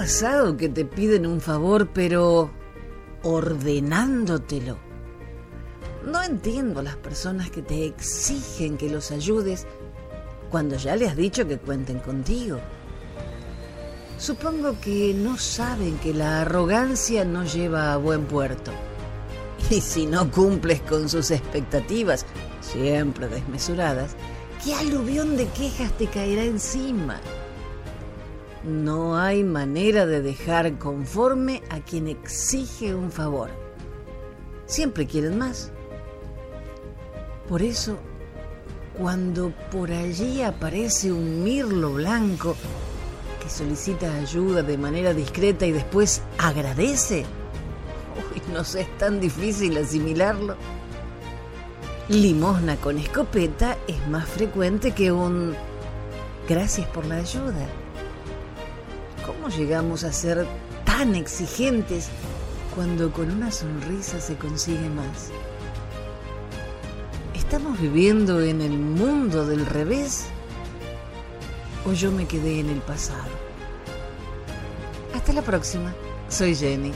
pasado que te piden un favor, pero ordenándotelo? No entiendo a las personas que te exigen que los ayudes cuando ya le has dicho que cuenten contigo. Supongo que no saben que la arrogancia no lleva a buen puerto. Y si no cumples con sus expectativas, siempre desmesuradas, ¿qué aluvión de quejas te caerá encima? No hay manera de dejar conforme a quien exige un favor. Siempre quieren más. Por eso, cuando por allí aparece un mirlo blanco que solicita ayuda de manera discreta y después agradece, uy, no sé, es tan difícil asimilarlo. Limosna con escopeta es más frecuente que un gracias por la ayuda. ¿Cómo llegamos a ser tan exigentes cuando con una sonrisa se consigue más? ¿Estamos viviendo en el mundo del revés? ¿O yo me quedé en el pasado? Hasta la próxima. Soy Jenny.